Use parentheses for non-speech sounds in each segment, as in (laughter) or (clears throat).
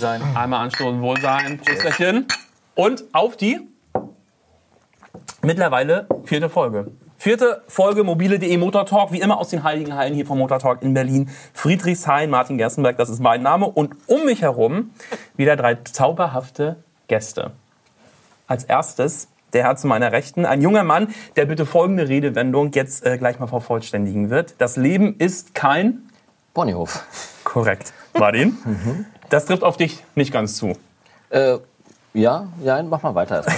Wohlsein. Einmal anstoßen, Wohlsein. Tschüsschen. Und auf die mittlerweile vierte Folge. Vierte Folge mobile.de Motor Talk, wie immer aus den Heiligen Hallen hier vom Motor Talk in Berlin. Friedrichshain, Martin Gerstenberg, das ist mein Name. Und um mich herum wieder drei zauberhafte Gäste. Als erstes der Herr zu meiner Rechten, ein junger Mann, der bitte folgende Redewendung jetzt äh, gleich mal vervollständigen wird. Das Leben ist kein Ponyhof. Korrekt. Martin, (laughs) das trifft auf dich nicht ganz zu. Äh, ja, ja, mach mal weiter. (laughs)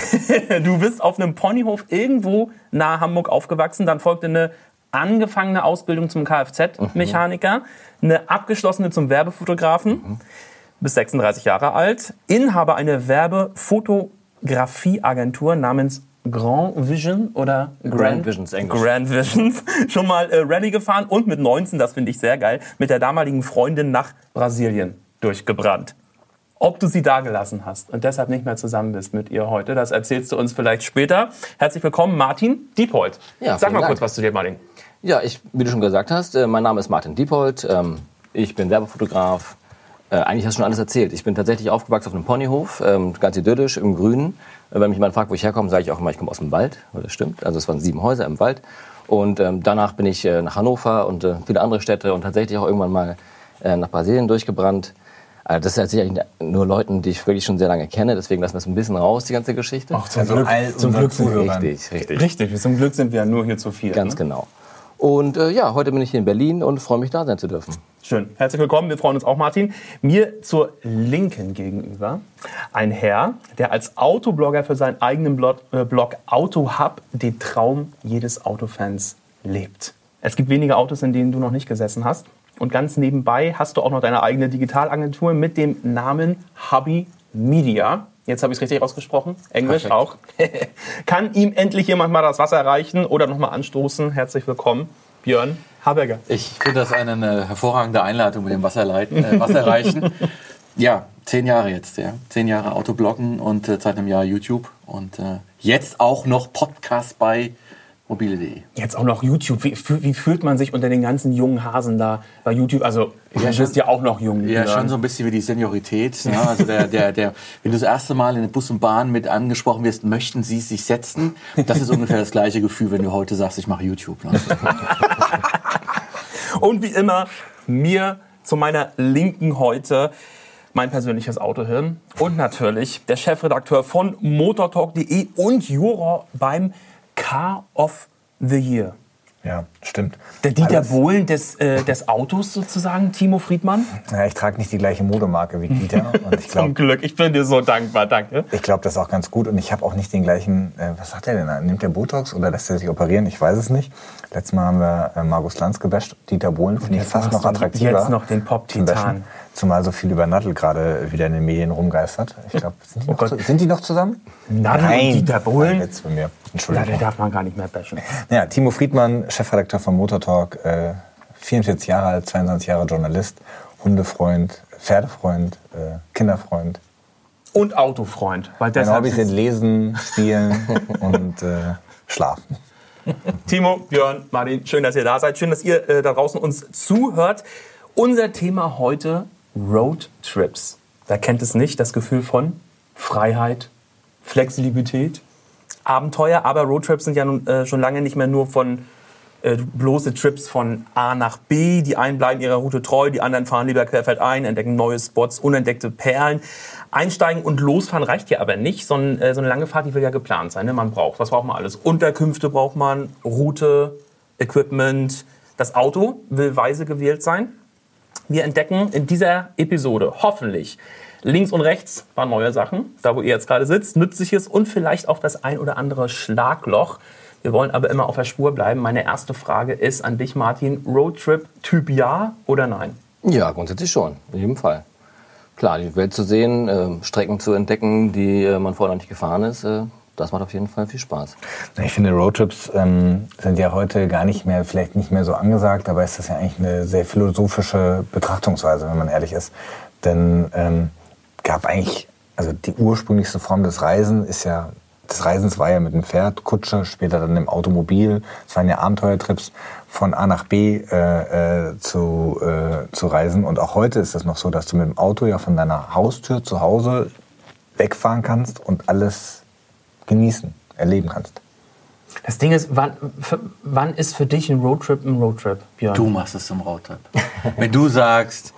Du bist auf einem Ponyhof irgendwo nahe Hamburg aufgewachsen. Dann folgte eine angefangene Ausbildung zum Kfz-Mechaniker, eine abgeschlossene zum Werbefotografen. Bis 36 Jahre alt. Inhaber einer Werbefotografieagentur namens Grand Vision oder Grand Visions, Englisch. Grand Visions. (laughs) Schon mal äh, Rallye gefahren und mit 19, das finde ich sehr geil, mit der damaligen Freundin nach Brasilien durchgebrannt ob du sie dagelassen hast und deshalb nicht mehr zusammen bist mit ihr heute. Das erzählst du uns vielleicht später. Herzlich willkommen, Martin Diepold. Ja, Sag mal Dank. kurz was zu dir, Martin. Ja, ich, wie du schon gesagt hast, äh, mein Name ist Martin Diepold. Ähm, ich bin Werbefotograf. Äh, eigentlich hast du schon alles erzählt. Ich bin tatsächlich aufgewachsen auf einem Ponyhof, ähm, ganz idyllisch im Grünen. Äh, Wenn mich jemand fragt, wo ich herkomme, sage ich auch immer, ich komme aus dem Wald. Das stimmt. Also es waren sieben Häuser im Wald. Und ähm, danach bin ich nach Hannover und viele andere Städte und tatsächlich auch irgendwann mal nach Brasilien durchgebrannt. Also das erzähle ich nur Leuten, die ich wirklich schon sehr lange kenne. Deswegen lassen wir es ein bisschen raus, die ganze Geschichte. zum Also all zum unseren Glück sind wir Zuhörern. richtig, richtig. Richtig, zum Glück sind wir ja nur hier zu viel. Ganz ne? genau. Und äh, ja, heute bin ich hier in Berlin und freue mich, da sein zu dürfen. Schön. Herzlich willkommen. Wir freuen uns auch, Martin. Mir zur Linken gegenüber ein Herr, der als Autoblogger für seinen eigenen Blog, äh, Blog Auto Hub den Traum jedes Autofans lebt. Es gibt wenige Autos, in denen du noch nicht gesessen hast. Und ganz nebenbei hast du auch noch deine eigene Digitalagentur mit dem Namen Hubby Media. Jetzt habe ich es richtig ausgesprochen. Englisch Perfekt. auch. (laughs) Kann ihm endlich jemand mal das Wasser reichen oder noch mal anstoßen? Herzlich willkommen, Björn Haberger. Ich finde das eine, eine hervorragende Einleitung mit dem Wasserleiten, äh, Wasserreichen. ja, zehn Jahre jetzt, ja. Zehn Jahre Autobloggen und äh, seit einem Jahr YouTube. Und äh, jetzt auch noch Podcast bei mobile.de. Jetzt auch noch YouTube. Wie, wie fühlt man sich unter den ganzen jungen Hasen da bei YouTube? Also, du bist ja auch noch jung. Ja, schon so ein bisschen wie die Seniorität. Ne? Also der, der, der, wenn du das erste Mal in den Bus und Bahn mit angesprochen wirst, möchten sie sich setzen. Das ist ungefähr das gleiche Gefühl, wenn du heute sagst, ich mache YouTube. Ne? (laughs) Und wie immer, mir zu meiner Linken heute mein persönliches Autohirn und natürlich der Chefredakteur von motortalk.de und Juror beim Car of the Year. Ja, stimmt. Der Dieter Alles- Bohlen des, äh, des Autos sozusagen, Timo Friedmann. Ja, ich trage nicht die gleiche Modemarke wie Dieter. (laughs) Und ich Zum glaube, Glück, ich bin dir so dankbar, danke. ich glaub, das ist auch ganz gut. Und ich habe auch nicht den gleichen, äh, was sagt er denn? da? Nimmt der Botox oder lässt er sich operieren? Ich weiß es nicht. Letztes Mal haben wir äh, Markus Lanz gebasht. Dieter Bohlen finde ich fast noch attraktiver. jetzt noch den Pop-Titan. Zumal so viel über Nadel gerade wieder in den Medien rumgeistert. Ich glaube, sind, die noch Gott. zu- sind die noch zusammen? Nadel und Dieter Bohlen? Ein Witz von mir. Entschuldigung. den darf man gar nicht mehr bashen. Ja, Timo Friedmann, Chefredakteur von Motor Talk, äh, 44 Jahre alt, 22 Jahre Journalist, Hundefreund, Pferdefreund, äh, Kinderfreund. Und Autofreund. Weil Meine deshalb Hobbys sind Lesen, Spielen (laughs) und äh, Schlafen. Timo, Björn, Martin, schön, dass ihr da seid. Schön, dass ihr äh, da draußen uns zuhört. Unser Thema heute Roadtrips. Wer kennt es nicht? Das Gefühl von Freiheit, Flexibilität, Abenteuer. Aber Roadtrips sind ja nun, äh, schon lange nicht mehr nur von äh, bloße Trips von A nach B. Die einen bleiben ihrer Route treu, die anderen fahren lieber querfeldein, entdecken neue Spots, unentdeckte Perlen. Einsteigen und losfahren reicht ja aber nicht, sondern äh, so eine lange Fahrt, die will ja geplant sein. Ne? Man braucht, was braucht man alles? Unterkünfte braucht man, Route, Equipment. Das Auto will weise gewählt sein. Wir entdecken in dieser Episode hoffentlich links und rechts ein paar neue Sachen, da wo ihr jetzt gerade sitzt, nützliches und vielleicht auch das ein oder andere Schlagloch. Wir wollen aber immer auf der Spur bleiben. Meine erste Frage ist an dich, Martin. Roadtrip Typ ja oder nein? Ja, grundsätzlich schon, in jedem Fall. Klar, die Welt zu sehen, äh, Strecken zu entdecken, die äh, man vorher noch nicht gefahren ist, äh, das macht auf jeden Fall viel Spaß. Ich finde, Roadtrips ähm, sind ja heute gar nicht mehr, vielleicht nicht mehr so angesagt, aber ist das ja eigentlich eine sehr philosophische Betrachtungsweise, wenn man ehrlich ist. Denn ähm, gab eigentlich, also die ursprünglichste Form des Reisen ist ja des Reisens war ja mit dem Pferd, Kutsche, später dann im Automobil. Es waren ja Abenteuertrips von A nach B äh, äh, zu, äh, zu reisen. Und auch heute ist es noch so, dass du mit dem Auto ja von deiner Haustür zu Hause wegfahren kannst und alles genießen, erleben kannst. Das Ding ist, wann, für, wann ist für dich ein Roadtrip ein Roadtrip, Björn? Du machst es zum Roadtrip. (laughs) Wenn du sagst,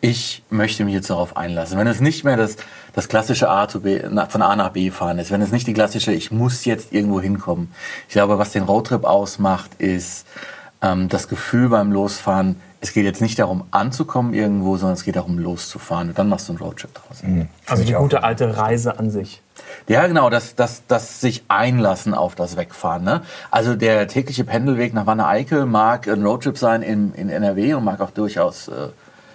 ich möchte mich jetzt darauf einlassen, wenn es nicht mehr das, das klassische A zu B, von A nach B fahren ist, wenn es nicht die klassische, ich muss jetzt irgendwo hinkommen. Ich glaube, was den Roadtrip ausmacht, ist ähm, das Gefühl beim Losfahren, es geht jetzt nicht darum anzukommen irgendwo, sondern es geht darum loszufahren. Und dann machst du einen Roadtrip draus. also die gute alte Reise an sich. Ja, genau, das, das, das sich einlassen auf das Wegfahren. Ne? Also der tägliche Pendelweg nach Wanne-Eickel mag ein Roadtrip sein in, in NRW und mag auch durchaus äh,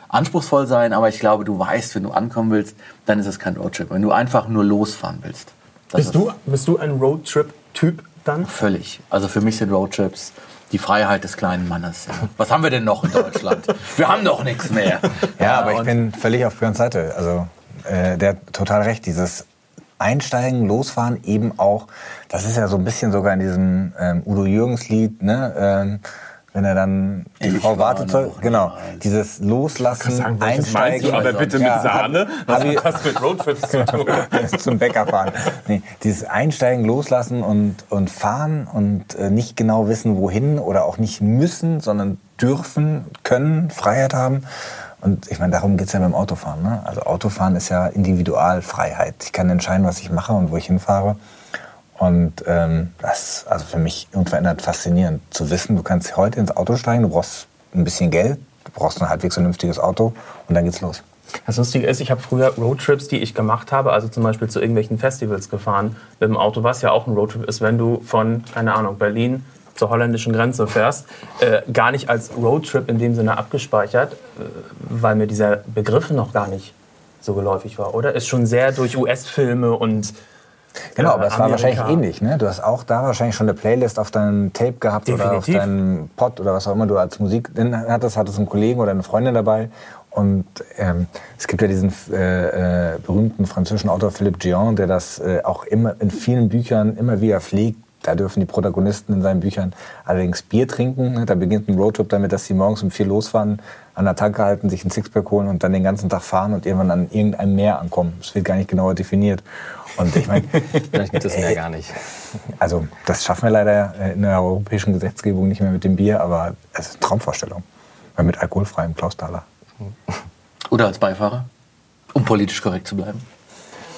anspruchsvoll sein, aber ich glaube, du weißt, wenn du ankommen willst, dann ist es kein Roadtrip. Wenn du einfach nur losfahren willst. Bist ist du, bist du ein Roadtrip-Typ dann? Völlig. Also für mich sind Roadtrips die Freiheit des kleinen Mannes. Ja. Was haben wir denn noch in Deutschland? wir haben doch nichts mehr. Ja, aber ich bin völlig auf Björns Seite. Also äh, der hat total recht. Dieses Einsteigen, Losfahren, eben auch, das ist ja so ein bisschen sogar in diesem ähm, Udo Jürgens Lied, ne? Ähm, wenn er dann die Ich Frau war wartet, noch genau, dieses Loslassen, Einsteigen, aber bitte mit Ja, Sahne? Was hat das mit Roadtrips zu tun? (laughs) zum Bäcker fahren. Nee, dieses Einsteigen, Loslassen und, und fahren und äh, nicht genau wissen, wohin oder auch nicht müssen, sondern dürfen, können, Freiheit haben. Und ich meine, darum geht's ja beim Autofahren. Ne? Also Autofahren ist ja Individualfreiheit. Ich kann entscheiden, was ich mache und wo ich hinfahre. Und ähm, das ist also für mich unverändert faszinierend zu wissen, du kannst heute ins Auto steigen, du brauchst ein bisschen Geld, du brauchst ein halbwegs vernünftiges Auto und dann geht's los. Das Lustige ist, ich habe früher Roadtrips, die ich gemacht habe, also zum Beispiel zu irgendwelchen Festivals gefahren mit dem Auto, was ja auch ein Roadtrip ist, wenn du von, keine Ahnung, Berlin zur holländischen Grenze fährst, äh, gar nicht als Roadtrip in dem Sinne abgespeichert, äh, weil mir dieser Begriff noch gar nicht so geläufig war, oder? Ist schon sehr durch US-Filme und Genau, aber es war wahrscheinlich ähnlich. Ne? Du hast auch da wahrscheinlich schon eine Playlist auf deinem Tape gehabt oder auf Definitiv. deinem Pod oder was auch immer du als Musik hattest, hattest einen Kollegen oder eine Freundin dabei. Und ähm, es gibt ja diesen äh, äh, berühmten französischen Autor Philippe Gion, der das äh, auch immer in vielen Büchern immer wieder pflegt. Da dürfen die Protagonisten in seinen Büchern allerdings Bier trinken. Ne? Da beginnt ein Roadtrip damit, dass sie morgens um vier losfahren, an der Tanke halten, sich ein Sixpack holen und dann den ganzen Tag fahren und irgendwann an irgendeinem Meer ankommen. Das wird gar nicht genauer definiert. Und ich meine, (laughs) Vielleicht gibt es mehr gar nicht. also das schaffen wir leider äh, in der europäischen Gesetzgebung nicht mehr mit dem Bier, aber es ist eine Traumvorstellung. Weil mit alkoholfreiem Klaus Thaler. Oder als Beifahrer, um politisch korrekt zu bleiben.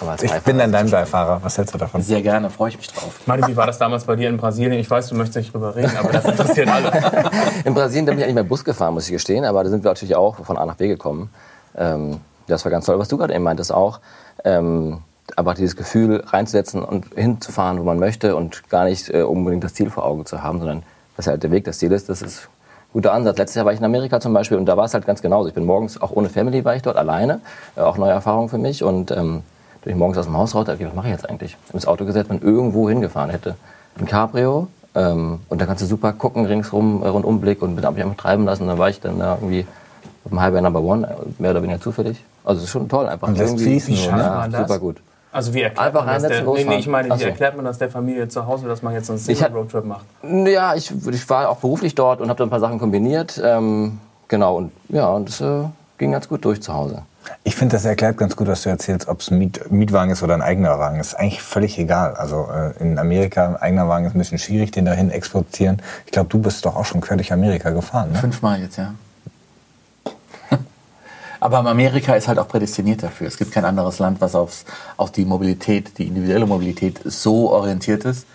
Aber als Ich Beifahrer bin dann dein Beifahrer. Was hältst du davon? Sehr gerne, freue ich mich drauf. Martin, wie war das damals bei dir in Brasilien? Ich weiß, du möchtest nicht drüber reden, aber das interessiert alle. (laughs) In Brasilien bin ich eigentlich mal Bus gefahren, muss ich gestehen, aber da sind wir natürlich auch von A nach B gekommen. Ähm, das war ganz toll, was du gerade eben meintest auch. Ähm, aber dieses Gefühl reinzusetzen und hinzufahren, wo man möchte und gar nicht äh, unbedingt das Ziel vor Augen zu haben, sondern dass halt der Weg das Ziel ist, das ist ein guter Ansatz. Letztes Jahr war ich in Amerika zum Beispiel und da war es halt ganz genauso. Ich bin morgens, auch ohne Family war ich dort alleine, äh, auch neue Erfahrung für mich und ähm, bin ich morgens aus dem Haus raus, dachte ich, was mache ich jetzt eigentlich? Ins Auto gesetzt und irgendwo hingefahren hätte. Ein Cabrio ähm, und da kannst du super gucken ringsrum, äh, Rundumblick und bin hab mich einfach treiben lassen. Dann war ich dann da irgendwie auf dem Highway Number One, äh, mehr oder weniger zufällig. Also es ist schon toll einfach. Und Irgendwie- fließen, Wie Ja, man das? super gut. Also wie erklärt Einfach man das der, nee, nee, ich meine, wie so. erklärt man das der Familie zu Hause, dass man jetzt so einen Ich Single-Roadtrip macht? Ja, ich, ich war auch beruflich dort und habe da ein paar Sachen kombiniert. Ähm, genau, und ja, und es äh, ging ganz gut durch zu Hause. Ich finde, das erklärt ganz gut, was du erzählst, ob es ein Miet Mietwagen ist oder ein eigener Wagen. ist eigentlich völlig egal. Also äh, in Amerika ein eigener Wagen ist ein bisschen schwierig, den dahin exportieren. Ich glaube, du bist doch auch schon quer durch Amerika gefahren. Ne? Fünfmal jetzt, ja. (laughs) Aber Amerika ist halt auch prädestiniert dafür. Es gibt kein anderes Land, was aufs, auf die Mobilität, die individuelle Mobilität so orientiert ist.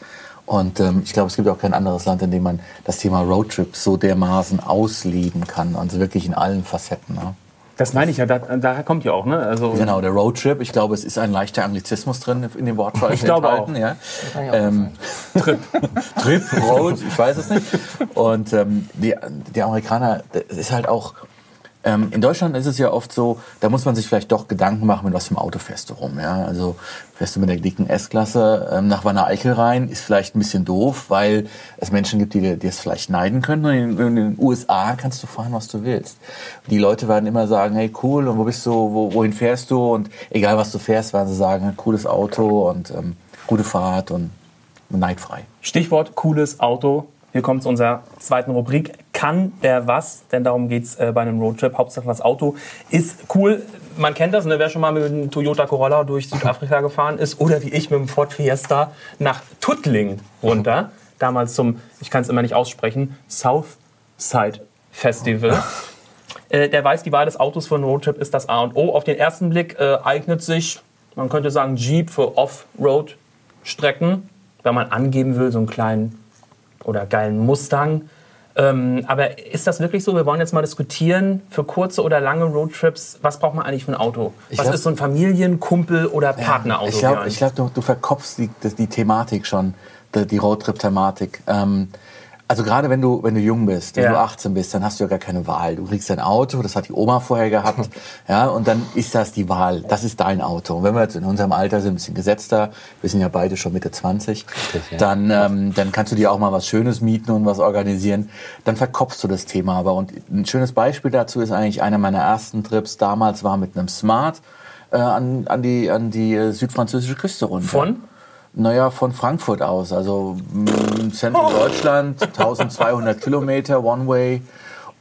Und ähm, ich glaube, es gibt auch kein anderes Land, in dem man das Thema Roadtrip so dermaßen ausleben kann. Also wirklich in allen Facetten. Ne? Das meine ich ja, da, daher kommt ja auch, ne? Also, Genau, der Roadtrip. Ich glaube, es ist ein leichter Anglizismus drin in dem Wortfall. Ich glaube auch. Ja. auch Ähm, Trip. (laughs) Trip, Road, ich weiß es nicht. Und ähm, die, die Amerikaner, das ist halt auch. Ähm, in Deutschland ist es ja oft so, da muss man sich vielleicht doch Gedanken machen, mit was für einem Auto fährst du rum. Ja? Also fährst du mit der dicken S-Klasse ähm, nach Wanne Eickel rein, ist vielleicht ein bisschen doof, weil es Menschen gibt, die dir es vielleicht neiden können. Und in, in den USA kannst du fahren, was du willst. Die Leute werden immer sagen, hey cool, und wo bist du, wo, wohin fährst du? Und egal was du fährst, werden sie sagen, cooles Auto und ähm, gute Fahrt und neidfrei. Stichwort cooles Auto. Hier kommt zu unserer zweiten Rubrik. Kann der was? Denn darum geht es äh, bei einem Roadtrip. Hauptsache das Auto ist cool. Man kennt das, ne? wer schon mal mit einem Toyota Corolla durch Südafrika gefahren ist oder wie ich mit dem Ford Fiesta nach Tuttling runter. Damals zum, ich kann es immer nicht aussprechen, Southside Festival. Äh, der weiß, die Wahl des Autos für einen Roadtrip ist das A und O. Auf den ersten Blick äh, eignet sich, man könnte sagen, Jeep für Off-Road-Strecken, wenn man angeben will, so einen kleinen oder geilen Mustang. Ähm, aber ist das wirklich so? Wir wollen jetzt mal diskutieren, für kurze oder lange Roadtrips, was braucht man eigentlich für ein Auto? Ich was glaub- ist so ein Familien-, Kumpel- oder Partnerauto? Ich glaube, glaub, du, du verkopfst die, die Thematik schon, die, die Roadtrip-Thematik. Ähm, also gerade wenn du, wenn du jung bist, wenn Ja. du 18 bist, dann hast du ja gar keine Wahl. Du kriegst ein Auto, das hat die Oma vorher gehabt, (laughs) ja, und dann ist das die Wahl. Das ist dein Auto. Und wenn wir jetzt in unserem Alter sind, ein bisschen gesetzter, wir sind ja beide schon Mitte 20, ja. dann, ähm, dann kannst du dir auch mal was Schönes mieten und was organisieren. Dann verkopfst du das Thema aber. Und ein schönes Beispiel dazu ist eigentlich einer meiner ersten Trips damals war mit einem Smart äh, an, an die, an die äh, südfranzösische Küste runter. Von? Naja, von Frankfurt aus, also Zentrum Deutschland, 1200 Kilometer One-Way.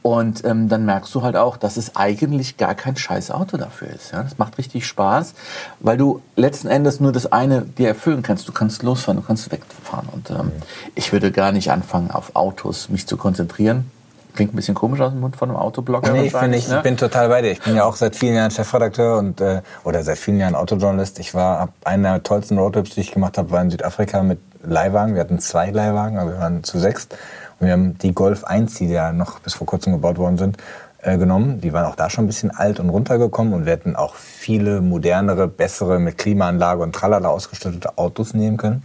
Und ähm, dann merkst du halt auch, dass es eigentlich gar kein scheiß Auto dafür ist. Ja? Das macht richtig Spaß, weil du letzten Endes nur das eine dir erfüllen kannst. Du kannst losfahren, du kannst wegfahren. Und ähm, ich würde gar nicht anfangen, auf Autos mich zu konzentrieren. Klingt ein bisschen komisch aus dem Mund von einem Autoblogger. Nee, ich, wahrscheinlich, ich ne? bin total bei dir. Ich bin ja auch seit vielen Jahren Chefredakteur und äh, oder seit vielen Jahren Autojournalist. Ich war hab einen der tollsten Roadtrips, die ich gemacht habe, war in Südafrika mit Leihwagen. Wir hatten zwei Leihwagen, aber wir waren zu sechst. Und wir haben die Golf 1, die ja noch bis vor kurzem gebaut worden sind, äh, genommen. Die waren auch da schon ein bisschen alt und runtergekommen und wir hätten auch viele modernere, bessere mit Klimaanlage und tralala ausgestattete Autos nehmen können.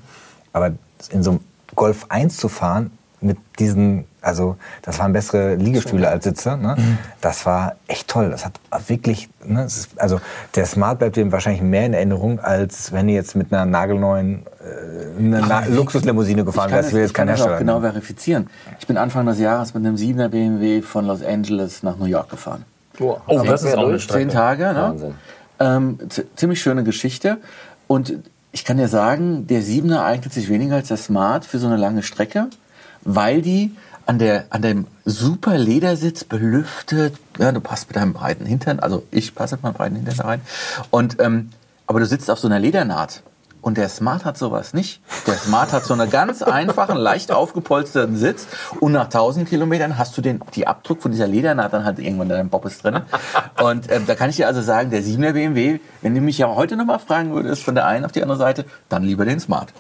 Aber in so einem Golf 1 zu fahren mit diesen, also das waren bessere Liegestühle als Sitze. Ne? Das war echt toll. Das hat wirklich, ne, ist, also der Smart bleibt dem wahrscheinlich mehr in Erinnerung, als wenn ihr jetzt mit einer nagelneuen äh, eine Na Luxuslimousine gefahren Ich kann wärst. das, Ich will ich jetzt kein kann das auch Hersteller. genau verifizieren. Ich bin Anfang des Jahres mit einem 7er BMW von Los Angeles nach New York gefahren. Oh, das ist auch eine Strecke. Zehn Tage, ne? Wahnsinn. Ähm, ziemlich schöne Geschichte. Und ich kann dir sagen, der 7er eignet sich weniger als der Smart für so eine lange Strecke, weil die an, der, an dem super Ledersitz belüftet, ja, du passt mit deinem breiten Hintern, also ich passe mit meinem breiten Hintern da rein. Und, ähm, aber du sitzt auf so einer Ledernaht. Und der Smart hat sowas nicht. Der Smart hat so einen ganz einfachen, leicht aufgepolsterten Sitz. Und nach 1000 Kilometern hast du den, die Abdruck von dieser Ledernaht dann halt irgendwann in deinem Bobbes drin. Und ähm, da kann ich dir also sagen, der 7er BMW, wenn du mich ja heute nochmal fragen würdest, von der einen auf die andere Seite, dann lieber den Smart.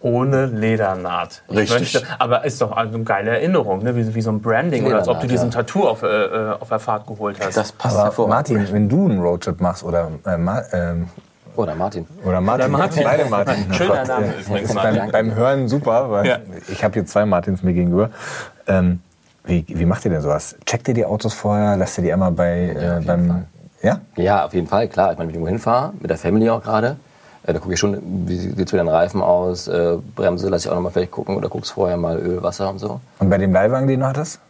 Ohne Ledernaht. Ich Richtig. Möchte, aber ist doch also eine geile Erinnerung, ne? wie, wie so ein Branding oder als ob du Ledernaht, diesen ja. Tattoo auf, äh, äh, auf der Fahrt geholt hast. Das passt Aber hervorragend. Martin, wenn du einen Roadtrip machst oder äh, Ma ähm, Oder Martin. oder Martin, Oder Martin. beide Martin. (laughs) Oh Schöner Gott, Name äh, übrigens, beim, beim Hören super, weil Ja. ich habe hier zwei Martins mir gegenüber. Ähm, wie, wie macht ihr denn sowas? Checkt ihr die Autos vorher? Lasst ihr die einmal bei äh, beim ja? Ja, auf jeden Fall, klar. Ich meine, wenn ich irgendwo hinfahre, mit der Family auch gerade, äh, da gucke ich schon, wie sieht es mit den Reifen aus, äh, Bremse lasse ich auch nochmal vielleicht gucken oder guckst vorher mal Öl, Wasser und so. Und bei dem Leihwagen, den du hattest?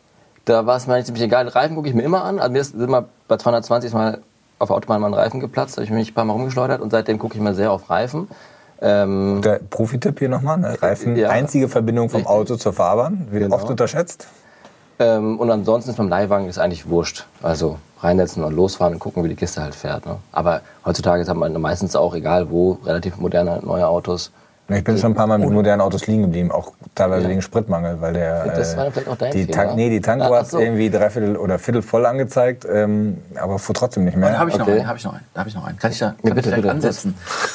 Da war es mir eigentlich ziemlich egal. Reifen gucke ich mir immer an. Also mir ist immer bei 220 mal auf der Autobahn mal ein Reifen geplatzt, da habe ich mich ein paar Mal rumgeschleudert und seitdem gucke ich mal sehr auf Reifen. Ähm, Der Profitipp hier nochmal, ne? Reifen, Ja. einzige Verbindung vom Richtig. Auto zur Fahrbahn, wird Genau. oft unterschätzt. ähm, und ansonsten ist beim Leihwagen ist eigentlich wurscht. Also reinsetzen und losfahren und gucken, wie die Kiste halt fährt. Ne? Aber heutzutage hat man meistens auch, egal wo, relativ moderne neue Autos. Ich bin schon ein paar Mal mit modernen Autos liegen geblieben, auch teilweise Ja. wegen Spritmangel, weil der Das äh, war vielleicht auch dein die. Tank, nee, die Tankuhr Ah, hat so. irgendwie dreiviertel oder viertel voll angezeigt, ähm, aber fuhr trotzdem nicht mehr. Da habe ich noch Okay. einen, habe ich noch einen, da habe ich noch einen. Kann ich da kann Ja, ich bitte, direkt bitte. ansetzen?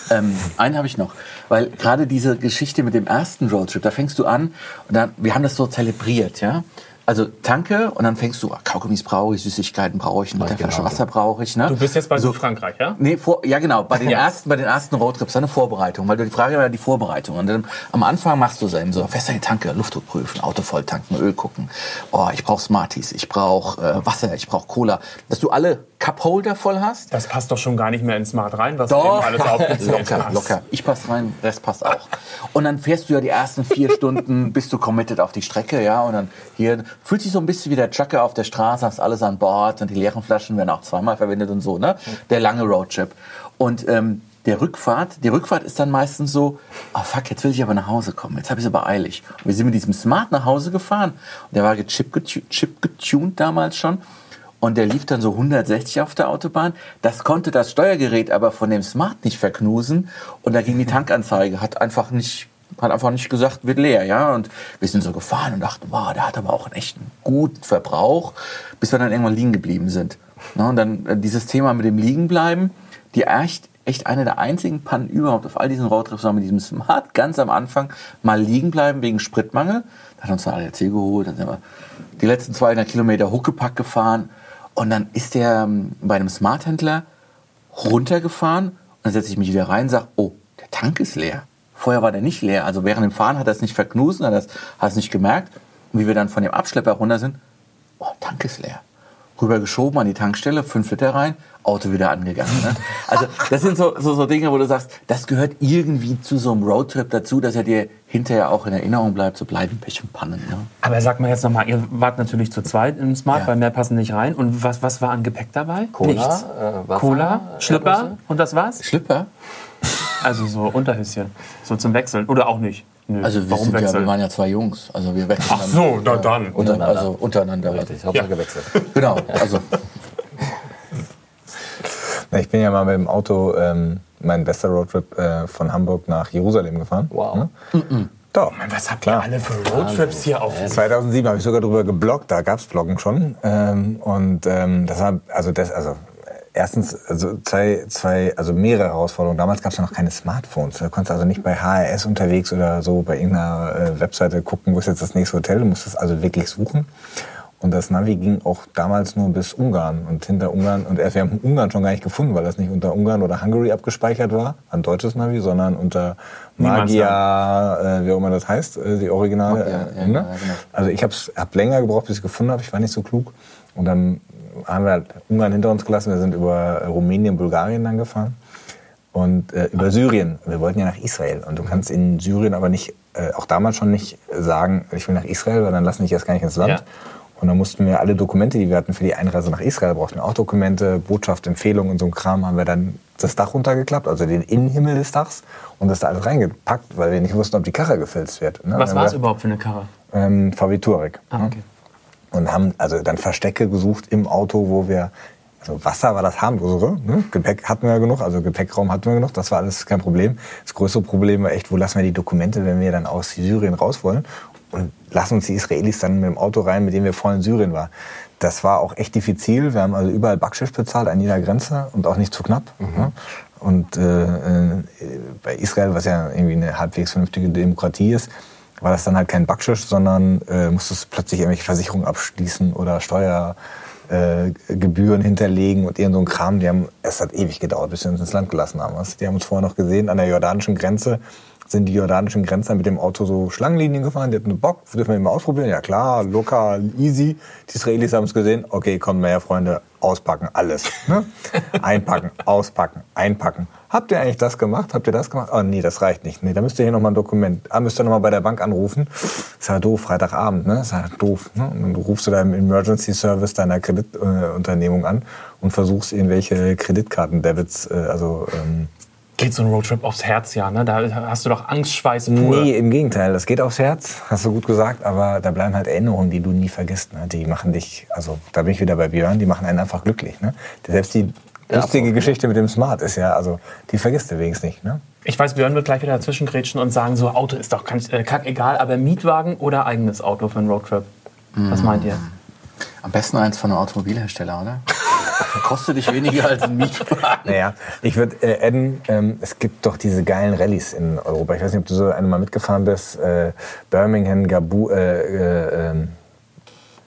ähm, einen habe ich noch, weil gerade diese Geschichte mit dem ersten Roadtrip, da fängst du an und dann, wir haben das so zelebriert, ja. Also tanke und dann fängst du, ah, Kaugummis brauche ich, Süßigkeiten brauche ich, eine Flasche genauso. Wasser brauche ich. Ne? Du bist jetzt bei so, Südfrankreich, ja? Nee, vor, ja genau, bei den, Ja. ersten, bei den ersten Roadtrips, eine Vorbereitung, weil du die Frage war ja die Vorbereitung. Und dann am Anfang machst du so eben so, fester die Tanke, Luftdruck prüfen, Auto voll tanken, Öl gucken. Oh, ich brauche Smarties, ich brauche äh, Wasser, ich brauche Cola. Dass du alle Cupholder voll hast. Das passt doch schon gar nicht mehr ins Smart rein, was du eben Doch, alles aufgezählt (laughs) locker, hast. locker. Ich passe rein, Rest passt auch. Und dann fährst du ja die ersten vier (laughs) Stunden, bist du committed auf die Strecke, ja, und dann hier fühlt sich so ein bisschen wie der Trucker auf der Straße, hast alles an Bord und die leeren Flaschen werden auch zweimal verwendet und so, ne? Der lange Roadtrip. Und ähm, der Rückfahrt, die Rückfahrt ist dann meistens so, oh fuck, jetzt will ich aber nach Hause kommen, jetzt habe ich es aber eilig. Und wir sind mit diesem Smart nach Hause gefahren. Und der war gechip, chip getuned damals schon. Und der lief dann so 160 auf der Autobahn. Das konnte das Steuergerät aber von dem Smart nicht verknusen. Und da ging die Tankanzeige, hat einfach nicht, hat einfach nicht gesagt, wird leer, ja. Und wir sind so gefahren und dachten, wow, der hat aber auch einen echten guten Verbrauch, bis wir dann irgendwann liegen geblieben sind. Und dann äh, dieses Thema mit dem Liegenbleiben, die echt, echt eine der einzigen Pannen überhaupt auf all diesen Roadtrips war mit diesem Smart ganz am Anfang mal liegen bleiben wegen Spritmangel. Da hat uns der ADAC geholt, dann sind wir die letzten 200 Kilometer Huckepack gefahren und dann ist der ähm, bei einem Smart-Händler runtergefahren und dann setze ich mich wieder rein und sage, oh, der Tank ist leer. Vorher war der nicht leer. Also während dem Fahren hat er es nicht verknust, hat er es nicht gemerkt. Und wie wir dann von dem Abschlepper runter sind, oh, Tank ist leer. Rüber geschoben an die Tankstelle, fünf Liter rein, Auto wieder angegangen. Ne? Also das sind so, so, so Dinge, wo du sagst, das gehört irgendwie zu so einem Roadtrip dazu, dass er dir hinterher auch in Erinnerung bleibt, so bleiben Pech und Pannen. Ne? Aber sag mal jetzt nochmal, ihr wart natürlich zu zweit im Smart, Ja. weil mehr passen nicht rein. Und was, was war an Gepäck dabei? Cola, Nichts. äh, Wasser, Cola, äh, Schlipper und das war's? Schlipper? Also so Unterhöschen, so zum Wechseln. Oder auch nicht? Nö. Also wir, Warum sind ja, wir waren ja zwei Jungs. Also wir wechseln Ach so, na dann. Unter, Untereinander. also untereinander. Richtig, Hauptsache Ja. gewechselt. (laughs) Genau, also Na, Ich bin ja mal mit dem Auto, ähm, mein bester Roadtrip äh, von Hamburg nach Jerusalem gefahren. Wow. Ne? Doch. Mann, was habt ihr alle für Roadtrips hier auf? 2007 habe ich sogar drüber gebloggt, da gab's Bloggen schon. Ähm, und ähm, das war, also das, also erstens, also zwei, zwei, also mehrere Herausforderungen. Damals gab's ja noch keine Smartphones. Du konntest also nicht bei HRS unterwegs oder so bei irgendeiner äh, Webseite gucken, wo ist jetzt das nächste Hotel. Du musstest also wirklich suchen. Und das Navi ging auch damals nur bis Ungarn. Und hinter Ungarn, und erst wir haben Ungarn schon gar nicht gefunden, weil das nicht unter Ungarn oder Hungary abgespeichert war, ein deutsches Navi, sondern unter Magia, äh, wie auch immer das heißt, äh, die Originale. Magia, ja, ne? ja, genau. Also ich habe hab länger gebraucht, bis ich gefunden habe. Ich war nicht so klug. Und dann haben wir halt Ungarn hinter uns gelassen. Wir sind über Rumänien, Bulgarien dann gefahren. Und äh, über Syrien. Wir wollten ja nach Israel. Und du kannst in Syrien aber nicht, äh, auch damals schon nicht sagen, ich will nach Israel, weil dann lassen dich erst gar nicht ins Land. Ja. Und dann mussten wir alle Dokumente, die wir hatten für die Einreise nach Israel, brauchten wir auch Dokumente, Botschaft, Empfehlung und so ein Kram, haben wir dann das Dach runtergeklappt, also den Innenhimmel des Dachs und das da alles reingepackt, weil wir nicht wussten, ob die Karre gefilzt wird. Ne? Was war es überhaupt für eine Karre? ähm, VW Touareg. Ah, okay. Und haben also dann Verstecke gesucht im Auto, wo wir, also Wasser war das harmlosere, ne? Gepäck hatten wir ja genug, also Gepäckraum hatten wir genug, das war alles kein Problem. Das größere Problem war echt, wo lassen wir die Dokumente, wenn wir dann aus Syrien raus wollen und lassen uns die Israelis dann mit dem Auto rein, mit dem wir vorhin in Syrien waren. Das war auch echt diffizil. Wir haben also überall Backschisch bezahlt an jeder Grenze und auch nicht zu knapp. Ne? Und äh, äh, bei Israel, was ja irgendwie eine halbwegs vernünftige Demokratie ist, war das dann halt kein Backschisch, sondern äh, musstest plötzlich irgendwelche Versicherungen abschließen oder Steuergebühren äh, hinterlegen und irgend so ein Kram. Die haben, es hat ewig gedauert, bis wir uns ins Land gelassen haben. du? Die haben uns vorher noch gesehen an der jordanischen Grenze, sind die jordanischen Grenzer mit dem Auto so Schlangenlinien gefahren. Die hatten Bock, dürfen wir mal ausprobieren? Ja klar, lokal, easy. Die Israelis haben es gesehen. Okay, kommt mehr Freunde, auspacken, alles. Ne? (laughs) Einpacken, auspacken, einpacken. Habt ihr eigentlich das gemacht? Habt ihr das gemacht? Oh nee, das reicht nicht. Nee, da müsst ihr hier nochmal ein Dokument. Ah, müsst ihr nochmal bei der Bank anrufen. Ist ja doof, Freitagabend, ne? Ist ja doof. Ne? Und dann rufst du da im Emergency Service deiner Kreditunternehmung an und versuchst irgendwelche Kreditkarten-Debits, äh, also ähm, Geht so ein Roadtrip aufs Herz, ja, ne? Da hast du doch Angstschweiß pur. Nee, im Gegenteil. Das geht aufs Herz, hast du gut gesagt, aber da bleiben halt Erinnerungen, die du nie vergisst. Ne? Die machen dich, also da bin ich wieder bei Björn, die machen einen einfach glücklich. Ne? Selbst die Ja, lustige absolut. Geschichte mit dem Smart ist ja, also die vergisst du wenigstens nicht. Ne? Ich weiß, Björn wird gleich wieder dazwischengrätschen und sagen, so Auto ist doch äh, kackegal, aber Mietwagen oder eigenes Auto für einen Roadtrip? Was meint ihr? am besten eins von einem Automobilhersteller, oder? (laughs) Kostet dich weniger als ein Mietwagen. Naja, ich würde äh, adden, ähm, es gibt doch diese geilen Rallyes in Europa. Ich weiß nicht, ob du so einmal mitgefahren bist. Äh, Birmingham, Gabu, äh, äh, ähm,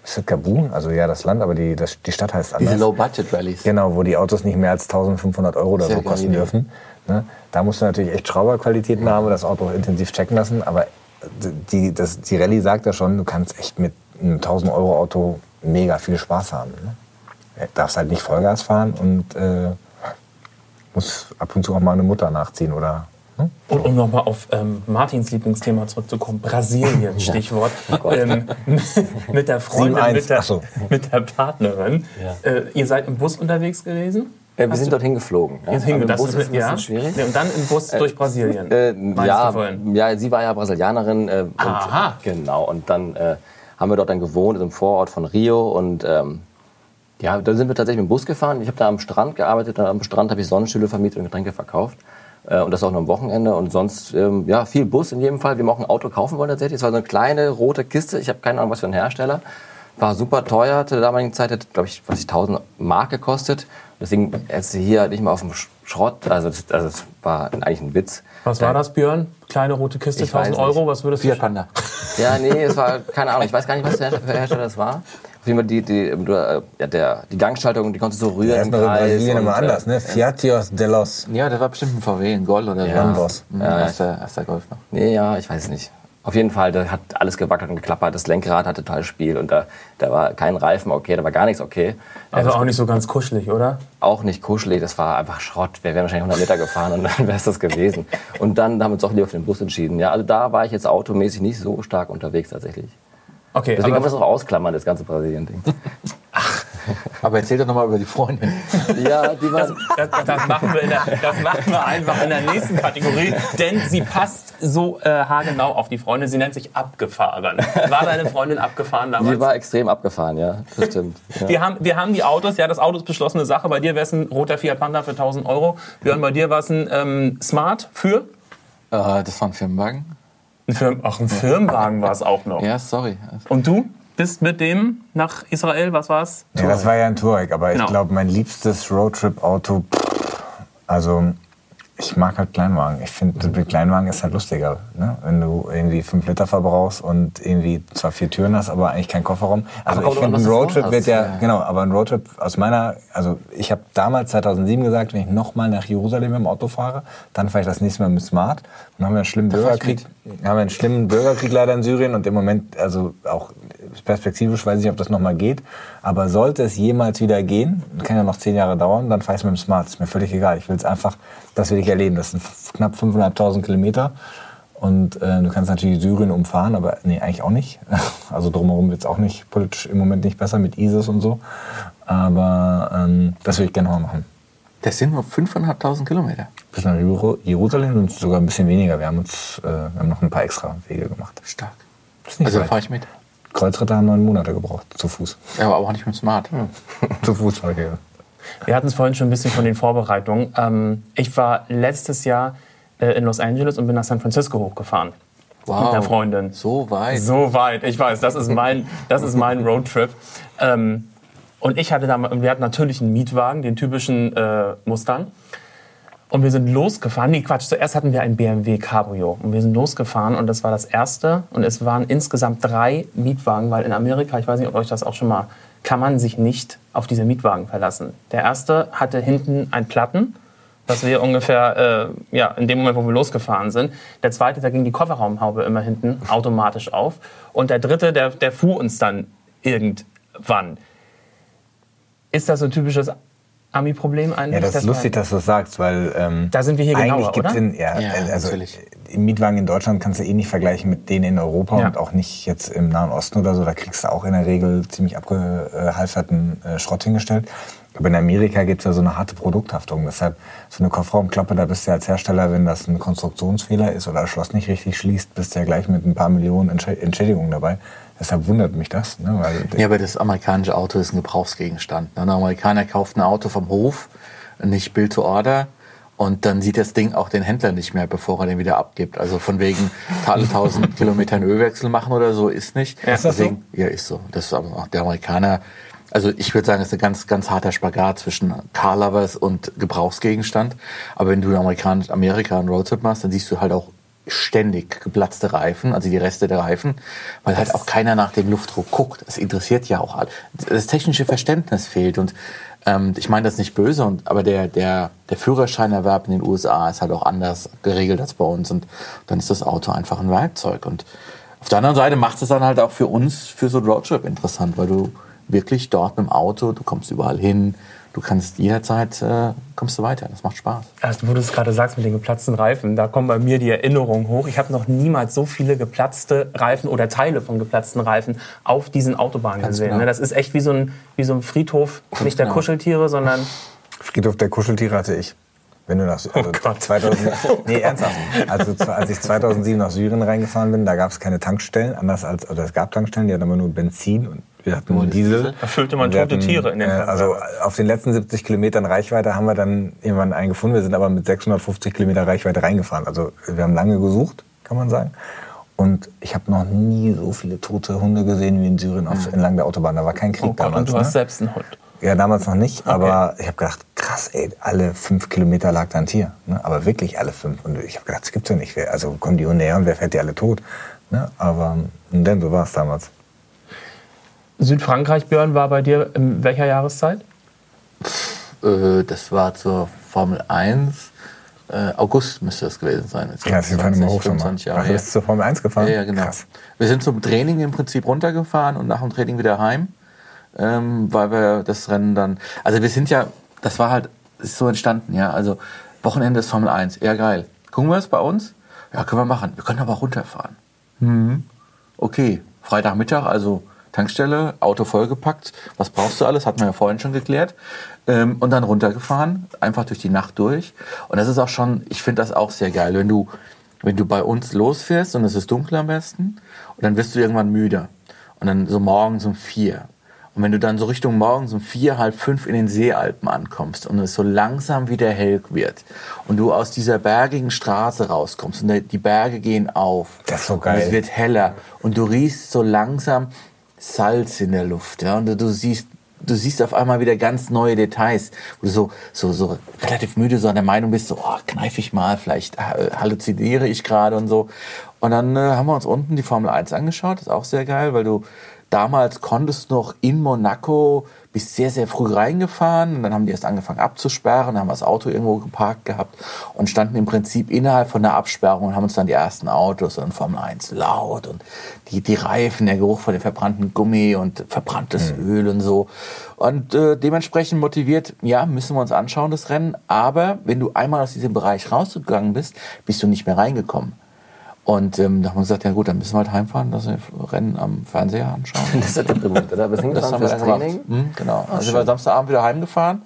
ist das Gabun? Also ja, das Land, aber die, das, die Stadt heißt anders. Diese Low-Budget-Rallies. Genau, wo die Autos nicht mehr als 1500 Euro oder Sehr so kosten Idee. dürfen. Ne? Da musst du natürlich echt Schrauberqualitäten haben und das Auto auch intensiv checken lassen. Aber die, das, die Rallye sagt ja schon, du kannst echt mit einem 1000 Euro Auto mega viel Spaß haben. Ne? Darfst halt nicht Vollgas fahren und äh, muss ab und zu auch mal eine Mutter nachziehen oder. Ne? Und um nochmal auf ähm, Martins Lieblingsthema zurückzukommen, Brasilien, (laughs) Stichwort. ähm, (laughs) mit der Freundin, 7-1, mit der, so. mit der Partnerin. Ja. Äh, ihr seid im Bus unterwegs gewesen? Äh, wir sind dorthin geflogen. Ja. Jetzt hing- Aber im das Bus ist, ein bisschen ja. schwierig. Nee, und dann im Bus durch Brasilien. Äh, Meinst ja, du vorhin? ja, sie war ja Brasilianerin. Äh, und, Aha. Genau. Und dann äh, haben wir dort dann gewohnt, im Vorort von Rio. Und ähm, ja, dann sind wir tatsächlich mit dem Bus gefahren. Ich habe da am Strand gearbeitet. Und am Strand habe ich Sonnenstühle vermietet und Getränke verkauft. Äh, und das auch nur am Wochenende. Und sonst, ähm, ja, viel Bus in jedem Fall. Wir haben auch ein Auto kaufen wollen tatsächlich. Es war so eine kleine rote Kiste. Ich habe keine Ahnung, was für ein Hersteller. War super teuer zu der damaligen Zeit. Hat, glaube ich, was ich 1000 Mark gekostet. Deswegen ist sie hier nicht mal auf dem Sch- Schrott. Also das, also das war eigentlich ein Witz. Was war das, Björn? Kleine rote Kiste, Ich weiß 1000 Euro, was würdest du... Fiat Panda. (laughs) Ja, nee, es war, keine Ahnung, ich weiß gar nicht, was für Hersteller das war. Auf jeden Fall die, die, äh, ja, der, die Gangschaltung, die konntest du so rühren Der ist noch in. Brasilien immer äh, anders, ne? Fiatios de los. Ja, der war bestimmt ein VW, ein Gol oder so. Ja. Boss. Mhm, Ja, erster, erster Golf noch. Nee, ja, ich weiß es nicht. Auf jeden Fall, da hat alles gewackelt und geklappert. Das Lenkrad hatte total Spiel und da, da war kein Reifen okay, da war gar nichts okay. Also auch nicht so ganz kuschelig, oder? Auch nicht kuschelig, das war einfach Schrott. Wir wären wahrscheinlich 100 Meter gefahren und (laughs) dann wäre es das gewesen. Und dann haben wir uns auch lieber für den Bus entschieden. Ja, also da war ich jetzt automäßig nicht so stark unterwegs tatsächlich. Okay, Deswegen kann man aber das auch ausklammern, das ganze Brasilien-Ding. Aber erzähl doch nochmal über die Freundin. Ja, die war, das, das, machen wir in der, das machen wir einfach in der nächsten Kategorie, denn sie passt so äh, haargenau auf die Freundin. Sie nennt sich abgefahren. War deine Freundin abgefahren die damals? war extrem abgefahren, ja, das stimmt. Ja. Wir haben, wir haben die Autos, ja, das Auto ist beschlossene Sache. Bei dir wäre es ein roter Fiat Panda für 1000 Euro. Björn, bei dir war es ein ähm, Smart für? Äh, das war ein Firmenwagen. Ein Firm Ach, ein Firmenwagen war es auch noch. Ja, sorry. Und du bist mit dem nach Israel, was war's? Ja, das war ja ein Touareg, aber Genau. ich glaube, mein liebstes Roadtrip-Auto, also ich mag halt Kleinwagen. Ich finde, mit Kleinwagen ist halt lustiger. Ne? Wenn du irgendwie 5 Liter verbrauchst und irgendwie zwar vier Türen hast, aber eigentlich keinen Kofferraum. Also kommt ich finde, was ein Roadtrip wird ja, Ja. genau, aber ein Roadtrip aus meiner, also ich habe damals 2007 gesagt, wenn ich nochmal nach Jerusalem im Auto fahre, dann fahre ich das nächste Mal mit Smart. Dann haben wir einen schlimmen Bürgerkrieg, haben einen schlimmen Bürgerkrieg leider in Syrien und im Moment, also auch perspektivisch weiß ich nicht, ob das nochmal geht. Aber sollte es jemals wieder gehen, kann ja noch zehn Jahre dauern, dann fahre ich mit dem Smart. Ist mir völlig egal. Ich will es einfach, das will ich erleben. Das sind knapp 5.500 Kilometer. Und äh, du kannst natürlich Syrien umfahren, aber nee, eigentlich auch nicht. (laughs) Also drumherum wird es auch nicht politisch im Moment nicht besser mit ISIS und so. Aber ähm, das würde ich gerne mal machen. Das sind nur 5.500 Kilometer. Bis nach Jeru- Jerusalem es sogar ein bisschen weniger. Wir haben uns äh, wir haben noch ein paar extra Wege gemacht. Stark. Also fahre ich mit. Kreuzritter haben neun Monate gebraucht, zu Fuß. Ja, aber auch nicht mit dem Smart. (laughs) zu Fuß heute. Wir hatten es vorhin schon ein bisschen von den Vorbereitungen. Ähm, ich war letztes Jahr äh, in Los Angeles und bin nach San Francisco hochgefahren. Wow. Mit einer Freundin. So weit. So weit, ich weiß, das ist mein, das ist mein (laughs) Roadtrip. Ähm, und ich hatte da, mal- wir hatten natürlich einen Mietwagen, den typischen äh, Mustang. Und wir sind losgefahren. Nee, Quatsch, zuerst hatten wir ein BMW Cabrio. Und wir sind losgefahren und das war das erste. Und es waren insgesamt drei Mietwagen, weil in Amerika, ich weiß nicht, ob euch das auch schon mal, kann man sich nicht auf diese Mietwagen verlassen. Der erste hatte hinten einen Platten, was wir ungefähr, äh, ja, in dem Moment, wo wir losgefahren sind. Der zweite, da ging die Kofferraumhaube immer hinten automatisch auf. Und der dritte, der, der fuhr uns dann irgendwann. Ist das so ein typisches Ami-Problem eigentlich? Ja, das dass ist lustig, man- dass du das sagst, weil ähm, Da sind wir hier eigentlich genauer, gibt's oder? In, ja, Ja, also natürlich. im Mietwagen in Deutschland kannst du eh nicht vergleichen mit denen in Europa Ja. und auch nicht jetzt im Nahen Osten oder so. Da kriegst du auch in der Regel ziemlich abgehalfterten äh, Schrott hingestellt. Aber in Amerika gibt es ja so eine harte Produkthaftung. Deshalb so eine Kofferraumklappe, da bist du ja als Hersteller, wenn das ein Konstruktionsfehler ist oder das Schloss nicht richtig schließt, bist du ja gleich mit ein paar Millionen Entsch- Entschädigungen dabei. Deshalb wundert mich das. Ne? Weil Ja, aber das amerikanische Auto ist ein Gebrauchsgegenstand. ne? Ein Amerikaner kauft ein Auto vom Hof, nicht Bill to Order. Und dann sieht das Ding auch den Händler nicht mehr, bevor er den wieder abgibt. Also von wegen alle (laughs) 1000 Kilometern Ölwechsel machen oder so ist nicht. Ist das so? Deswegen, Ja, ist so. Das ist aber auch der Amerikaner. Also ich würde sagen, es ist ein ganz, ganz harter Spagat zwischen Car-Lovers und Gebrauchsgegenstand. Aber wenn du in Amerika einen Roadtrip machst, dann siehst du halt auch ständig geplatzte Reifen, also die Reste der Reifen, weil halt auch keiner nach dem Luftdruck guckt. Das interessiert ja auch alle. Das technische Verständnis fehlt und ähm, ich meine das nicht böse, und, aber der, der, der Führerscheinerwerb in den USA ist halt auch anders geregelt als bei uns und dann ist das Auto einfach ein Werkzeug. Und auf der anderen Seite macht es dann halt auch für uns, für so einen Roadtrip interessant, weil du wirklich dort mit dem Auto, du kommst überall hin, du kannst jederzeit, äh, kommst du weiter. Das macht Spaß. Also, wo du es gerade sagst mit den geplatzten Reifen, da kommen bei mir die Erinnerungen hoch. Ich habe noch niemals so viele geplatzte Reifen oder Teile von geplatzten Reifen auf diesen Autobahnen Ganz gesehen. genau. ne? Das ist echt wie so ein, wie so ein Friedhof, nicht der genau. Kuscheltiere, sondern Friedhof der Kuscheltiere hatte ich. Wenn du nach Sy- also Gott. 2000, (laughs) nee, ernsthaft. Also als ich 2007 nach Syrien reingefahren bin, da gab es keine Tankstellen, anders als, oder es gab Tankstellen, die hatten aber nur Benzin und wir hatten nur Diesel. Da füllte man Und tote Tiere in den äh. Also auf den letzten 70 Kilometern Reichweite haben wir dann irgendwann einen gefunden. Wir sind aber mit 650 Kilometer Reichweite reingefahren. Also wir haben lange gesucht, kann man sagen. Und ich habe noch nie so viele tote Hunde gesehen wie in Syrien auf, entlang der Autobahn. Da war kein Krieg Mhm. Oh Gott, damals. und du hast ne? selbst einen Hund. Ja, damals noch nicht, aber ich habe gedacht, krass, ey, alle fünf Kilometer lag da ein Tier. Ne? Aber wirklich alle fünf. Und ich habe gedacht, das gibt's ja nicht. Also kommen die Hunde her und wer fährt die alle tot? Ne? Aber ähm, denn so war es damals. Südfrankreich, Björn, war bei dir in welcher Jahreszeit? Äh, das war zur Formel 1. Äh, August müsste das gewesen sein. Jetzt Ja, sie fahren immer hoch schon mal. 25 Jahre Ach, du bist zur Formel 1 gefahren? Ja, ja, genau. Krass. Wir sind zum Training im Prinzip runtergefahren und nach dem Training wieder heim, ähm, weil wir das Rennen dann. Also wir sind ja, das war halt, ist so entstanden, ja. Also Wochenende ist Formel 1, eher geil. Gucken wir es bei uns? Ja, können wir machen. Wir können aber auch runterfahren. Mhm. Okay, Freitagmittag, also Tankstelle, Auto vollgepackt. Was brauchst du alles? Hatten wir ja vorhin schon geklärt. Ähm, und dann runtergefahren, einfach durch die Nacht durch. Und das ist auch schon, ich finde das auch sehr geil, wenn du, wenn du bei uns losfährst und es ist dunkel am besten und dann wirst du irgendwann müde. Und dann so morgens um vier. Und wenn du dann so Richtung morgens um vier, halb fünf in den Seealpen ankommst und es so langsam wieder hell wird und du aus dieser bergigen Straße rauskommst und die Berge gehen auf. Das ist so Und geil. es wird heller und du riechst so langsam Salz in der Luft. Ja? Und du, siehst du siehst auf einmal wieder ganz neue Details, wo du so, so, so relativ müde so an der Meinung bist, so, oh, kneif ich mal, vielleicht halluziniere ich gerade und so. Und dann äh, haben wir uns unten die Formel 1 angeschaut, das ist auch sehr geil, weil du damals konntest noch in Monaco bist sehr, sehr früh reingefahren und dann haben die erst angefangen abzusperren, dann haben wir das Auto irgendwo geparkt gehabt und standen im Prinzip innerhalb von der Absperrung und haben uns dann die ersten Autos und Formel 1 laut und die, die Reifen, der Geruch von dem verbrannten Gummi und verbranntes Öl und so. Und äh, dementsprechend motiviert, ja, müssen wir uns anschauen, das Rennen. Aber wenn du einmal aus diesem Bereich rausgegangen bist, bist du nicht mehr reingekommen. Und ähm, da haben wir gesagt, ja gut, dann müssen wir halt heimfahren, dass wir Rennen am Fernseher anschauen. (laughs) Das ist ja deprimierend, oder? Wir sind Das haben wir gemacht. Training. Mhm, genau. also sind wir Samstagabend wieder heimgefahren.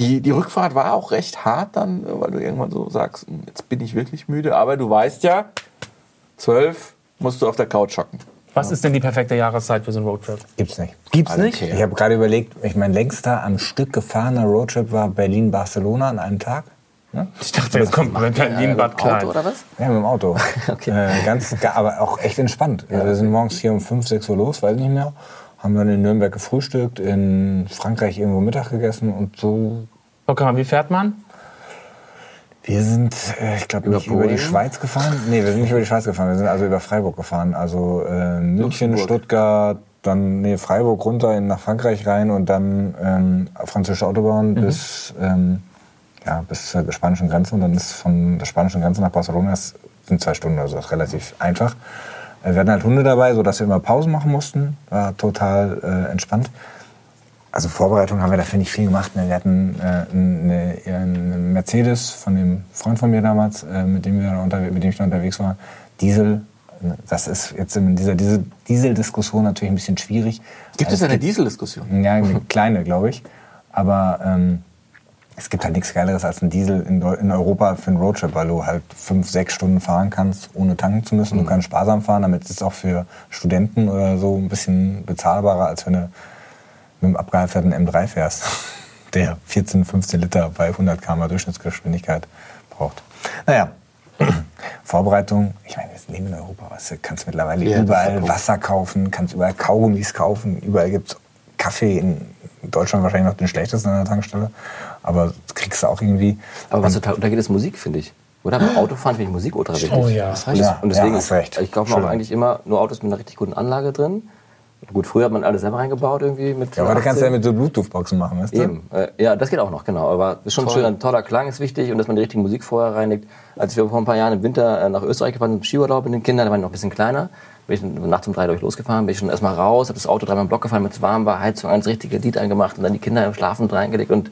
Die, die Rückfahrt war auch recht hart dann, weil du irgendwann so sagst, "Hm, jetzt bin ich wirklich müde. Aber du weißt ja, zwölf musst du auf der Couch hocken. Was ist denn die perfekte Jahreszeit für so einen Roadtrip? Gibt's nicht. Gibt's nicht? Okay. Ich habe gerade überlegt, ich mein längster am Stück gefahrener Roadtrip war Berlin-Barcelona an einem Tag. Ne? Ich dachte, jetzt kommt Berlin Bad Klein. Auto oder was? Ja, mit dem Auto. (laughs) Okay. äh, ganz, ga- aber auch echt entspannt. Also wir sind morgens hier um 5, 6 Uhr los, weiß nicht mehr. Haben dann in Nürnberg gefrühstückt, in Frankreich irgendwo Mittag gegessen und so. Okay, wie fährt man? Wir sind, äh, ich glaube, Über nicht über die Polen? Schweiz gefahren. Nee, wir sind nicht über die Schweiz gefahren. Wir sind also über Freiburg gefahren. Also äh, München, Luxemburg. Stuttgart, dann nee, Freiburg runter in, nach Frankreich rein und dann ähm, französische Autobahn bis, ähm, ja, bis zur spanischen Grenze. Und dann ist von der spanischen Grenze nach Barcelona das sind zwei Stunden, also das ist relativ einfach. Wir hatten halt Hunde dabei, sodass wir immer Pausen machen mussten. War total äh, entspannt. Also Vorbereitung haben wir dafür nicht viel gemacht. ne. Wir hatten äh, eine, eine Mercedes von dem Freund von mir damals, äh, mit, dem wir mit dem ich da unterwegs war. Diesel. ne, Das ist jetzt in dieser Diese- Diesel-Diskussion natürlich ein bisschen schwierig. Gibt es Also eine Dieseldiskussion? ja, eine kleine, glaube ich. Aber ähm, es gibt halt nichts Geileres als ein Diesel in, in Europa für einen Roadtrip, weil du halt fünf, sechs Stunden fahren kannst, ohne tanken zu müssen. Du kannst sparsam fahren, damit ist es auch für Studenten oder so ein bisschen bezahlbarer, als wenn du mit einem abgehalfterten M3 fährst, (laughs) der 14, 15 Liter bei 100 km Durchschnittsgeschwindigkeit braucht. Naja, (clears throat) Vorbereitung, ich meine, wir leben in Europa, weißt du, kannst mittlerweile Ja, überall. Wasser kaufen, kannst überall Kaugummis kaufen, überall gibt es Kaffee, in Deutschland wahrscheinlich noch den schlechtesten an der Tankstelle, aber das kriegst du auch irgendwie. Aber was total untergeht, ist Musik, finde ich. Oder? Beim Autofahren finde ich Musik ultra wichtig. Oh ja. Das, Ja, und deswegen, ja, hast recht. ich kaufe mir auch eigentlich immer nur Autos mit einer richtig guten Anlage drin. Gut, früher hat man alles selber reingebaut irgendwie. Mit Ja, aber du kannst 18. ja mit so Bluetooth-Boxen machen, weißt du? Eben. Äh, ja, das geht auch noch, genau. Aber ist schon schön, ein toller Klang ist wichtig und dass man die richtige Musik vorher reinigt. Als wir vor ein paar Jahren im Winter äh, nach Österreich gefahren sind, im Skiurlaub mit den Kindern, da waren die noch ein bisschen kleiner, bin ich nachts um drei durch losgefahren, bin ich schon erstmal raus, habe das Auto dreimal im Block gefahren, mit es warm war, Heizung an, das richtige Lied eingemacht und dann die Kinder im Schlafen reingelegt und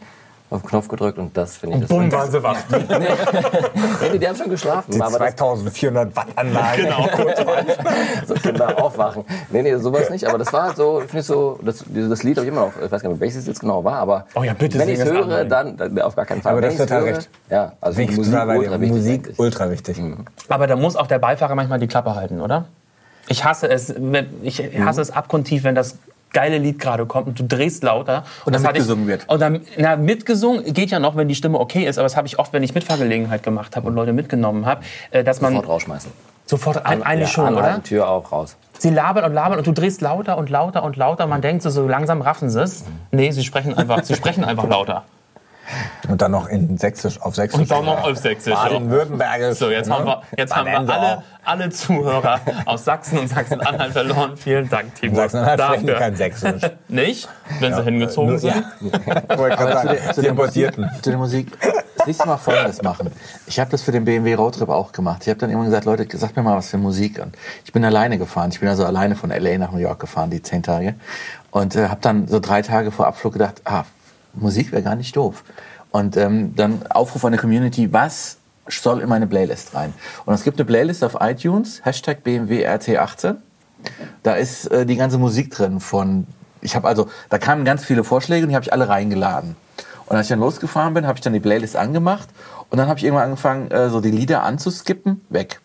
auf den Knopf gedrückt und das finde ich Und das. bumm, waren sie wach. (laughs) Nee, die haben schon geschlafen. Die aber das, 2400 Watt Anlage. genau. (laughs) (laughs) so Kinder aufwachen. Nee, nee, sowas nicht. Aber das war halt so, finde ich so, das, das Lied habe ich immer noch, ich weiß gar nicht, welches es jetzt genau war, aber Oh ja, bitte wenn ich es höre, an, dann, dann auf gar keinen Fall. Aber wenn das ist total höre, recht. Ja, also Musik dir. ultra wichtig. Musik ultra wichtig. Aber da muss auch der Beifahrer manchmal die Klappe halten, oder? Ich hasse es, ich hasse es abgrundtief, wenn das geile Lied gerade kommt und du drehst lauter. Und dann mitgesungen ich, wird. Und dann, na, mitgesungen geht ja noch, wenn die Stimme okay ist, aber das habe ich oft, wenn ich Mitfahrgelegenheit gemacht habe und Leute mitgenommen habe, äh, dass man Sofort rausschmeißen. sofort ein, eigentlich Ja, schon, anhalten, oder? Tür auch raus. Sie labern und labern und du drehst lauter und lauter und lauter. Man denkt so, so langsam raffen sie es. Nee, sie sprechen einfach, sie sprechen einfach (laughs) lauter. Und dann noch in Sächsisch, auf Sächsisch. Und dann noch auf Sächsisch. ja. Baden-Württembergisch. So, jetzt haben wir, jetzt haben wir alle, alle Zuhörer aus Sachsen und Sachsen-Anhalt verloren. Vielen Dank, Timo. Sachsen-Anhalt sprechen kein Sächsisch. (laughs) Nicht? Wenn sie hingezogen Nur- sind? Ja. (laughs) Wollte gerade sagen, zu der. Musik, zu der Musik. Das nächste Mal Folgendes machen. Ich habe das für den BMW Roadtrip auch gemacht. Ich habe dann immer gesagt, Leute, sagt mir mal was für Musik. Und ich bin alleine gefahren. Ich bin also alleine von LA nach New York gefahren, die zehn Tage. Und äh, habe dann so drei Tage vor Abflug gedacht, ah, Musik wäre gar nicht doof. Und ähm, dann Aufruf an die Community, was soll in meine Playlist rein? Und es gibt eine Playlist auf iTunes, Hashtag BMW RT18. Da ist äh, die ganze Musik drin von, ich habe also, da kamen ganz viele Vorschläge und die habe ich alle reingeladen. Und als ich dann losgefahren bin, habe ich dann die Playlist angemacht und dann habe ich irgendwann angefangen, äh, so die Lieder anzuskippen, weg.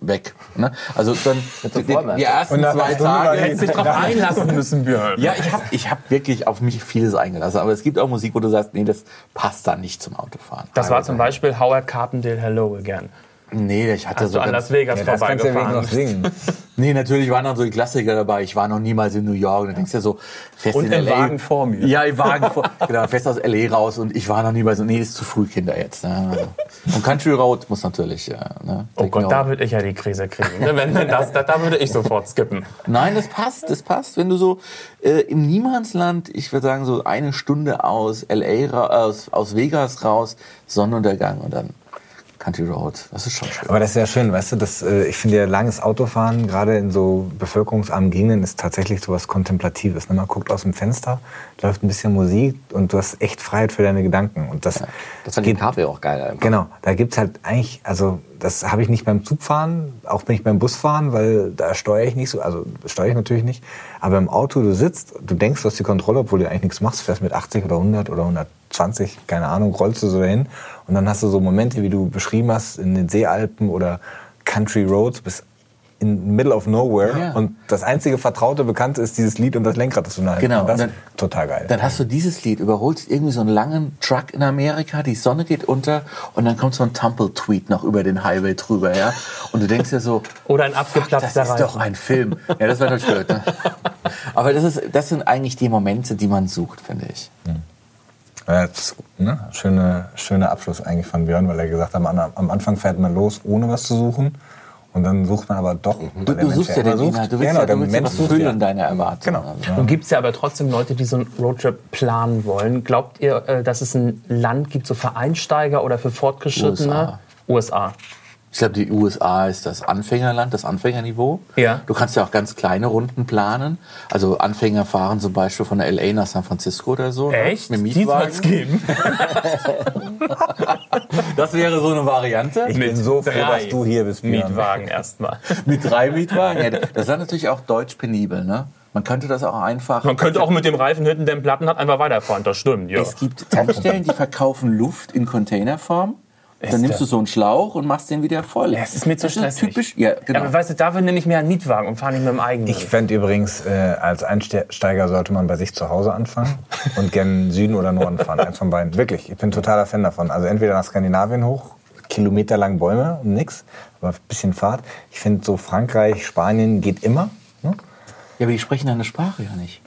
Weg. Ne? Also dann die, die, ersten zwei Tage. Hättest dich drauf (laughs) einlassen müssen, Björn. Ja, ich habe ich hab wirklich auf mich vieles eingelassen. Aber es gibt auch Musik, wo du sagst, nee, das passt da nicht zum Autofahren. Das war zum Beispiel Howard Carpendale Hello Again. Nee, ich hatte Hast so du an Las Vegas Ja, das kannst du ja wenigstens vorbeigefahren. noch singen. (laughs) Nee, natürlich waren dann so die Klassiker dabei. Ich war noch niemals in New York. Da denkst du ja so, fest Und in im LA. Wagen vor mir. Ja, im Wagen (laughs) vor. genau, fest aus LA raus. Und ich war noch niemals so, nee, ist zu früh, Kinder jetzt. Ne? Also. Und Country Road muss natürlich. Ja, ne? Oh Gott, da würde ich ja die Krise kriegen. ne? Wenn, wenn das, da, da würde ich sofort skippen. Nein, das passt, das passt. Wenn du so äh, im Niemandsland, ich würde sagen so eine Stunde aus LA, ra aus, aus Vegas raus, Sonnenuntergang und dann Country Road. Das ist schon schön. Aber das ist ja schön, weißt du, das, äh, ich finde ja langes Autofahren, gerade in so bevölkerungsarmen Gegenden, ist tatsächlich so was Kontemplatives. Ne? Man guckt aus dem Fenster, läuft ein bisschen Musik und du hast echt Freiheit für deine Gedanken. Und das, Das fand ich im Cabrio auch geil. einfach. Genau, da gibt's halt eigentlich, also das habe ich nicht beim Zugfahren, auch bin ich beim Busfahren, weil da steuere ich nicht so, also steuere ich natürlich nicht. Aber im Auto, du sitzt, du denkst, du hast die Kontrolle, obwohl du eigentlich nichts machst, fährst mit 80 oder 100 oder 120, keine Ahnung, rollst du so dahin. Und dann hast du so Momente, wie du beschrieben hast, in den Seealpen oder Country Roads, bist in the middle of nowhere. Ja. Und das einzige vertraute, bekannte ist dieses Lied und das Lenkrad, das du Hand Genau, das dann- total geil. Dann hast du dieses Lied, überholst irgendwie so einen langen Truck in Amerika, die Sonne geht unter und dann kommt so ein Tumble-Tweet noch über den Highway drüber, ja. Und du denkst ja so, (laughs) Oder ein das abgeplatzter ist doch ein Film. Ja, das wäre natürlich blöd, ne? (laughs) Aber das, ist, das sind eigentlich die Momente, die man sucht, finde ich. Ja, das, ne, schöne, schöner Abschluss eigentlich von Björn, weil er gesagt hat, am, am Anfang fährt man los, ohne was zu suchen. Und dann sucht man aber doch. weil Du, du suchst ja den sucht. Inhalt, du willst Genau, ja, der du willst ja Mensch was füllen, ja. deine Erwartungen. Genau. Also. Und gibt es ja aber trotzdem Leute, die so einen Roadtrip planen wollen. Glaubt ihr, äh, dass es ein Land gibt, so für Einsteiger oder für Fortgeschrittene? USA. Ich glaube, die USA ist das Anfängerland, das Anfängerniveau. Ja. Du kannst ja auch ganz kleine Runden planen. Also Anfänger fahren zum Beispiel von der LA nach San Francisco oder so. ne? Echt? Mit Die soll's Mietwagen. geben. (laughs) Das wäre so eine Variante. Ich bin so froh, dass du hier bist, Björn. Mietwagen erstmal. (laughs) Mit drei Mietwagen. Ja, das ist natürlich auch deutsch penibel. Ne? Man könnte das auch einfach. Man könnte auch mit dem Reifen hinten, der einen Platten hat, einfach weiterfahren. Das stimmt, ja. Es gibt Tankstellen, die verkaufen Luft in Containerform. Dann nimmst du so einen Schlauch und machst den wieder voll. Ja, es ist mir zu das stressig. typisch. Ja, genau. Aber weißt du, dafür nehme ich mir einen Mietwagen und fahre nicht mit dem eigenen. Ich fände übrigens, äh, als Einsteiger sollte man bei sich zu Hause anfangen (laughs) und gern Süden oder Norden fahren. Eins von beiden. Wirklich, ich bin totaler Fan davon. Also entweder nach Skandinavien hoch, kilometerlang Bäume und nix, aber ein bisschen Fahrt. Ich finde so Frankreich, Spanien geht immer. Ne? ja, aber die sprechen deine Sprache ja nicht.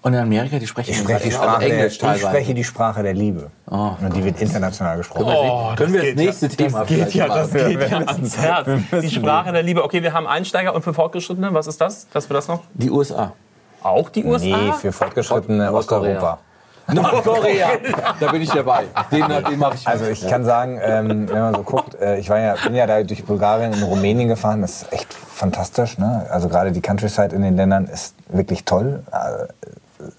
Und in Amerika, die sprechen Ich spreche die also Sprache, der, Englisch ich teilweise. spreche die Sprache der Liebe. Oh, und die wird international gesprochen. Oh, Können wir das nächste ja, Thema das geht ja, machen? das geht ja ans Herz. Die Sprache der Liebe. Okay, wir haben Einsteiger und für Fortgeschrittene, was ist das? Dass wir das noch? Die USA. Auch die USA? Nee, für fortgeschrittene. Osteuropa. Nordkorea. da bin ich dabei. Den, den mache ich mit. Also ich kann sagen, ähm, wenn man so guckt, äh, ich war ja, bin ja da durch Bulgarien und Rumänien gefahren, das ist echt fantastisch. Ne? Also gerade die Countryside in den Ländern ist wirklich toll. Äh,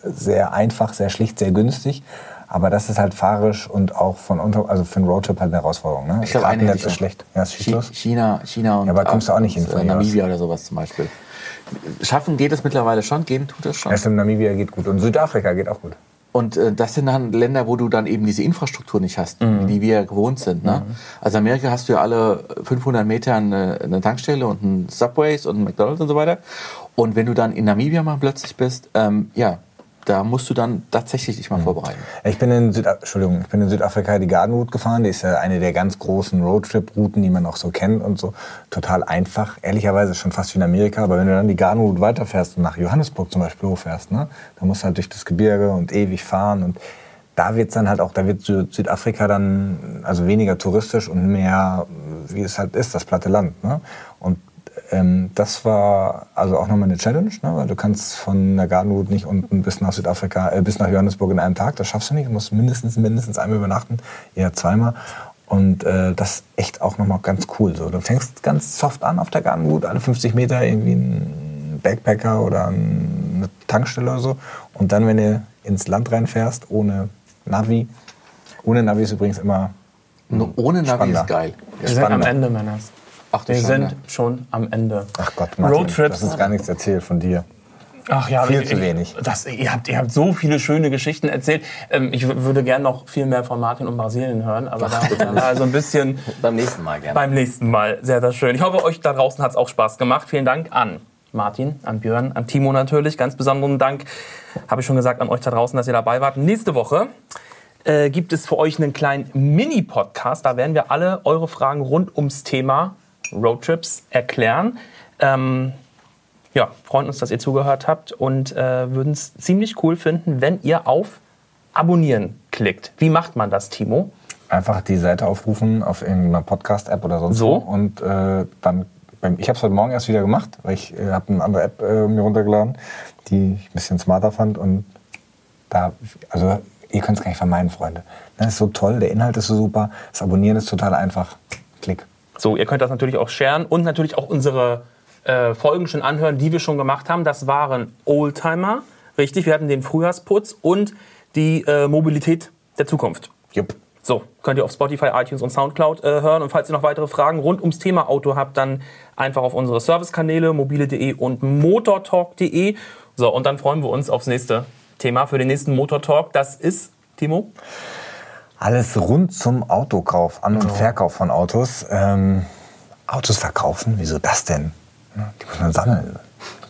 sehr einfach, sehr schlicht, sehr günstig. Aber das ist halt fahrisch und auch von unter, also für einen Roadtrip halt eine Herausforderung. Ne? Ich glaube, eine ist schlecht. Ja, schieß Chi- los. China, China und Ja, aber kommst du auch nicht hin äh. Namibia oder sowas zum Beispiel. Schaffen geht es mittlerweile schon, gehen tut es schon. Ja, stimmt, Namibia geht gut. Und Südafrika geht auch gut. Und äh, das sind dann Länder, wo du dann eben diese Infrastruktur nicht hast, Mhm. wie wir gewohnt sind. Ne? Also Amerika hast du ja alle 500 Meter eine, eine Tankstelle und ein Subways und ein McDonald's und so weiter. Und wenn du dann in Namibia mal plötzlich bist, ähm, ja, da musst du dann tatsächlich dich mal Mhm. vorbereiten. Ich bin in, Süda Entschuldigung, ich bin in Südafrika die Garden Route gefahren. Die ist ja eine der ganz großen Roadtrip-Routen, die man auch so kennt und so. Total einfach. Ehrlicherweise schon fast wie in Amerika. Aber wenn du dann die Garden Route weiterfährst und nach Johannesburg zum Beispiel hochfährst, ne, dann musst du halt durch das Gebirge und ewig fahren. Und da wird's dann halt auch, da wird Sü- Südafrika dann also weniger touristisch und mehr, wie es halt ist, das platte Land. Ne? Und ähm, das war also auch nochmal eine Challenge, ne? weil du kannst von der Garden Route nicht unten bis nach Südafrika, äh, bis nach Johannesburg in einem Tag. Das schaffst du nicht. Du musst mindestens mindestens einmal übernachten, eher zweimal. Und äh, das ist echt auch nochmal ganz cool. So, du fängst ganz soft an auf der Garden Route, alle 50 Meter irgendwie ein Backpacker oder ein- eine Tankstelle oder so. Und dann, wenn du ins Land reinfährst, ohne Navi, ohne Navi ist übrigens immer Nur ohne Navi Spannender. ist geil. Wir sind am spannender. Ende, Männers. Ach, Wir sind schon am Ende. Ach Gott, Martin, Roadtrips. hast uns gar nichts erzählt von dir. Ach ja, Viel ich, zu wenig. Das, ihr, habt, ihr habt so viele schöne Geschichten erzählt. Ähm, ich würde gerne noch viel mehr von Martin und Brasilien hören, aber da da war so ein bisschen (laughs) Beim nächsten Mal gerne. beim nächsten Mal. Sehr, sehr schön. Ich hoffe, euch da draußen hat es auch Spaß gemacht. Vielen Dank an Martin, an Björn, an Timo natürlich. Ganz besonderen Dank, habe ich schon gesagt, an euch da draußen, dass ihr dabei wart. Nächste Woche äh, gibt es für euch einen kleinen Mini-Podcast. Da werden wir alle eure Fragen rund ums Thema Roadtrips erklären. Ähm, ja, freuen uns, dass ihr zugehört habt und äh, würden es ziemlich cool finden, wenn ihr auf Abonnieren klickt. Wie macht man das, Timo? Einfach die Seite aufrufen auf irgendeiner Podcast-App oder sonst So. wo. Und äh, dann, ich habe es heute Morgen erst wieder gemacht, weil ich äh, habe eine andere App äh, mir runtergeladen, die ich ein bisschen smarter fand. Und da, also ihr könnt es gar nicht vermeiden, Freunde. Das ist so toll, der Inhalt ist so super, das Abonnieren ist total einfach. Klick. So, ihr könnt das natürlich auch sharen und natürlich auch unsere äh, Folgen schon anhören, die wir schon gemacht haben. Das waren Oldtimer, richtig. Wir hatten den Frühjahrsputz und die äh, Mobilität der Zukunft. Jupp. So, könnt ihr auf Spotify, iTunes und Soundcloud äh, hören. Und falls ihr noch weitere Fragen rund ums Thema Auto habt, dann einfach auf unsere Servicekanäle mobile.de und motortalk.de. So, und dann freuen wir uns aufs nächste Thema für den nächsten Motortalk. Das ist, Timo? Alles rund zum Autokauf, An- und Verkauf von Autos. Ähm, Autos verkaufen? Wieso das denn? Ne, Die muss man sammeln.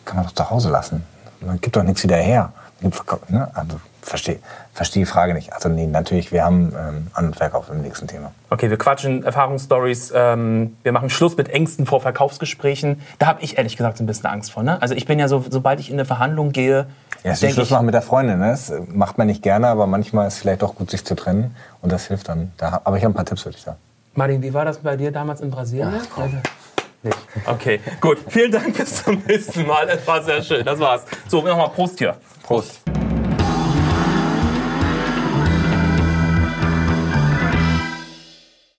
Kann man doch zu Hause lassen. Man gibt doch nichts wieder her. Ne? Also verstehe versteh die Frage nicht. Also nee, natürlich, wir haben ähm, An- und Verkauf im nächsten Thema. Okay, wir quatschen Erfahrungsstories. Ähm, wir machen Schluss mit Ängsten vor Verkaufsgesprächen. Da habe ich ehrlich gesagt so ein bisschen Angst vor. Ne? Also ich bin ja so, sobald ich in eine Verhandlung gehe, Ja, denk Schluss ich, machen mit der Freundin. Ne? Das macht man nicht gerne, aber manchmal ist es vielleicht doch gut, sich zu trennen. Und das hilft dann. Da, aber ich habe ein paar Tipps für dich da. Martin, wie war das bei dir damals in Brasilien? Nicht. Okay, gut. Vielen Dank, bis zum (laughs) nächsten Mal. Es war sehr schön. Das war's. So, nochmal Prost hier. Prost.